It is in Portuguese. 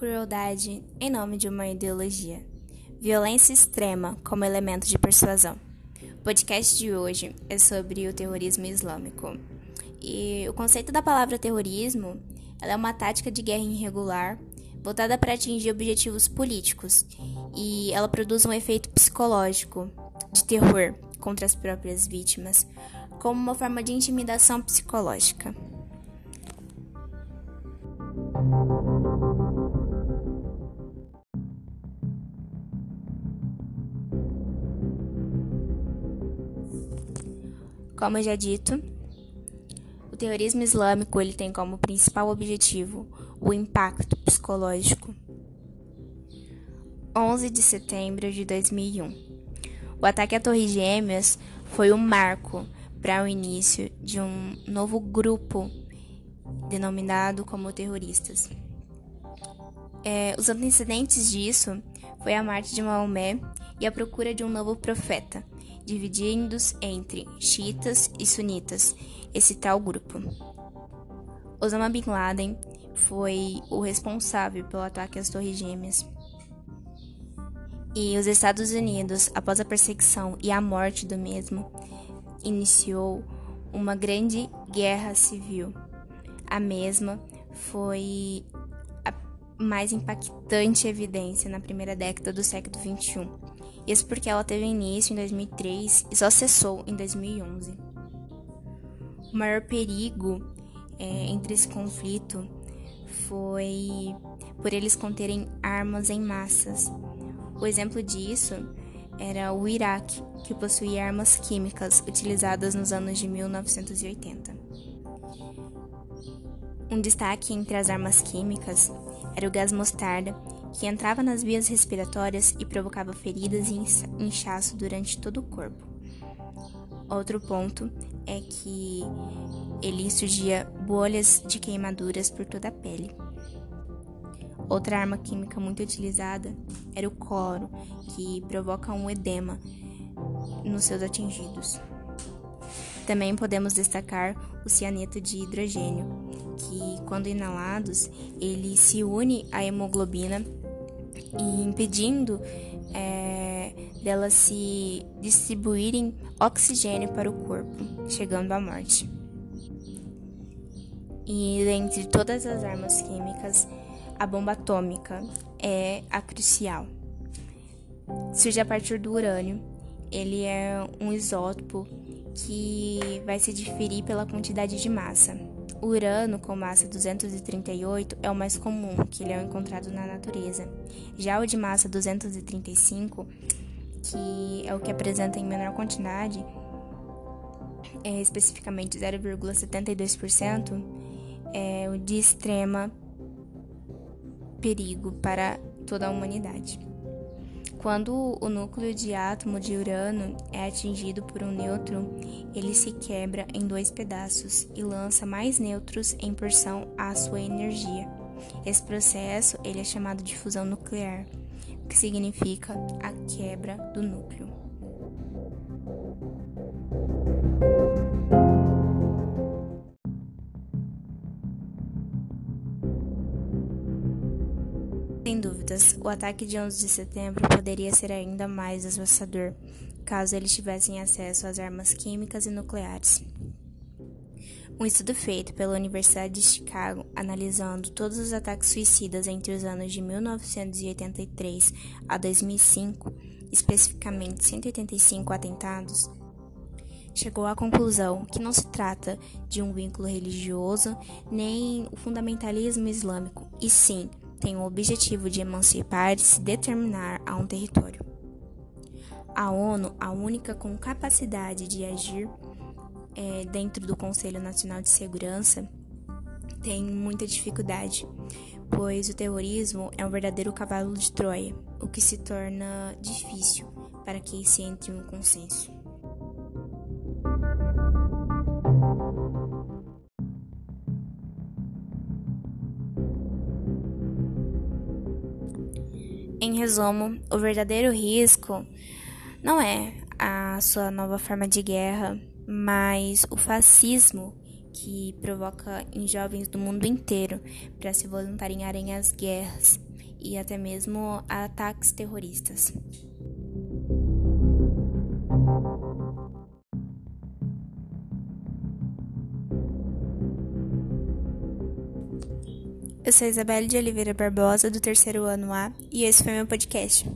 crueldade em nome de uma ideologia. Violência extrema como elemento de persuasão. O podcast de hoje é sobre o terrorismo islâmico. E o conceito da palavra terrorismo é uma tática de guerra irregular voltada para atingir objetivos políticos e ela produz um efeito psicológico de terror contra as próprias vítimas, como uma forma de intimidação psicológica. Como já dito, o terrorismo islâmico ele tem como principal objetivo o impacto psicológico. 11 de setembro de 2001. O ataque à Torre Gêmeas foi um marco para o início de um novo grupo denominado como terroristas. É, os antecedentes disso foi a morte de Maomé e a procura de um novo profeta, dividindo-os entre xiitas e sunitas, esse tal grupo. Osama Bin Laden foi o responsável pelo ataque às Torres Gêmeas. E os Estados Unidos, após a perseguição e a morte do mesmo, iniciou uma grande guerra civil. A mesma foi a mais impactante evidência na primeira década do século XXI isso porque ela teve início em 2003 e só cessou em 2011. O maior perigo é, entre esse conflito foi por eles conterem armas em massas. O exemplo disso era o Iraque, que possuía armas químicas utilizadas nos anos de 1980. Um destaque entre as armas químicas era o gás mostarda, que entrava nas vias respiratórias e provocava feridas e inchaço durante todo o corpo. Outro ponto é que ele surgia bolhas de queimaduras por toda a pele. Outra arma química muito utilizada era o cloro, que provoca um edema nos seus atingidos. Também podemos destacar o cianeto de hidrogênio, que, quando inalados, ele se une à hemoglobina e impedindo é, delas se distribuírem oxigênio para o corpo, chegando à morte. E dentre todas as armas químicas, a bomba atômica é a crucial. Surge a partir do urânio. Ele é um isótopo que vai se diferir pela quantidade de massa. O urano com massa 238 é o mais comum, que ele é encontrado na natureza. Já o de massa 235, que é o que apresenta em menor quantidade, é especificamente 0,72%, é o de extrema perigo para toda a humanidade. Quando o núcleo de átomo de urânio é atingido por um nêutron, ele se quebra em dois pedaços e lança mais nêutrons em porção à sua energia. Esse processo ele é chamado de fusão nuclear, que significa a quebra do núcleo. O ataque de 11 de setembro poderia ser ainda mais assustador caso eles tivessem acesso às armas químicas e nucleares. Um estudo feito pela Universidade de Chicago, analisando todos os ataques suicidas entre os anos de 1983 a 2005, especificamente 185 atentados, chegou à conclusão que não se trata de um vínculo religioso nem o fundamentalismo islâmico, e sim tem o objetivo de emancipar e se determinar a um território. A ONU, a única com capacidade de agir é, dentro do Conselho Nacional de Segurança, tem muita dificuldade, pois o terrorismo é um verdadeiro cavalo de Troia, o que se torna difícil para que se entre um consenso. Em resumo, o verdadeiro risco não é a sua nova forma de guerra, mas o fascismo que provoca em jovens do mundo inteiro para se voluntariarem às guerras, e até mesmo ataques terroristas. Eu sou Isabelle de Oliveira Barbosa, do terceiro ano A, e esse foi meu podcast.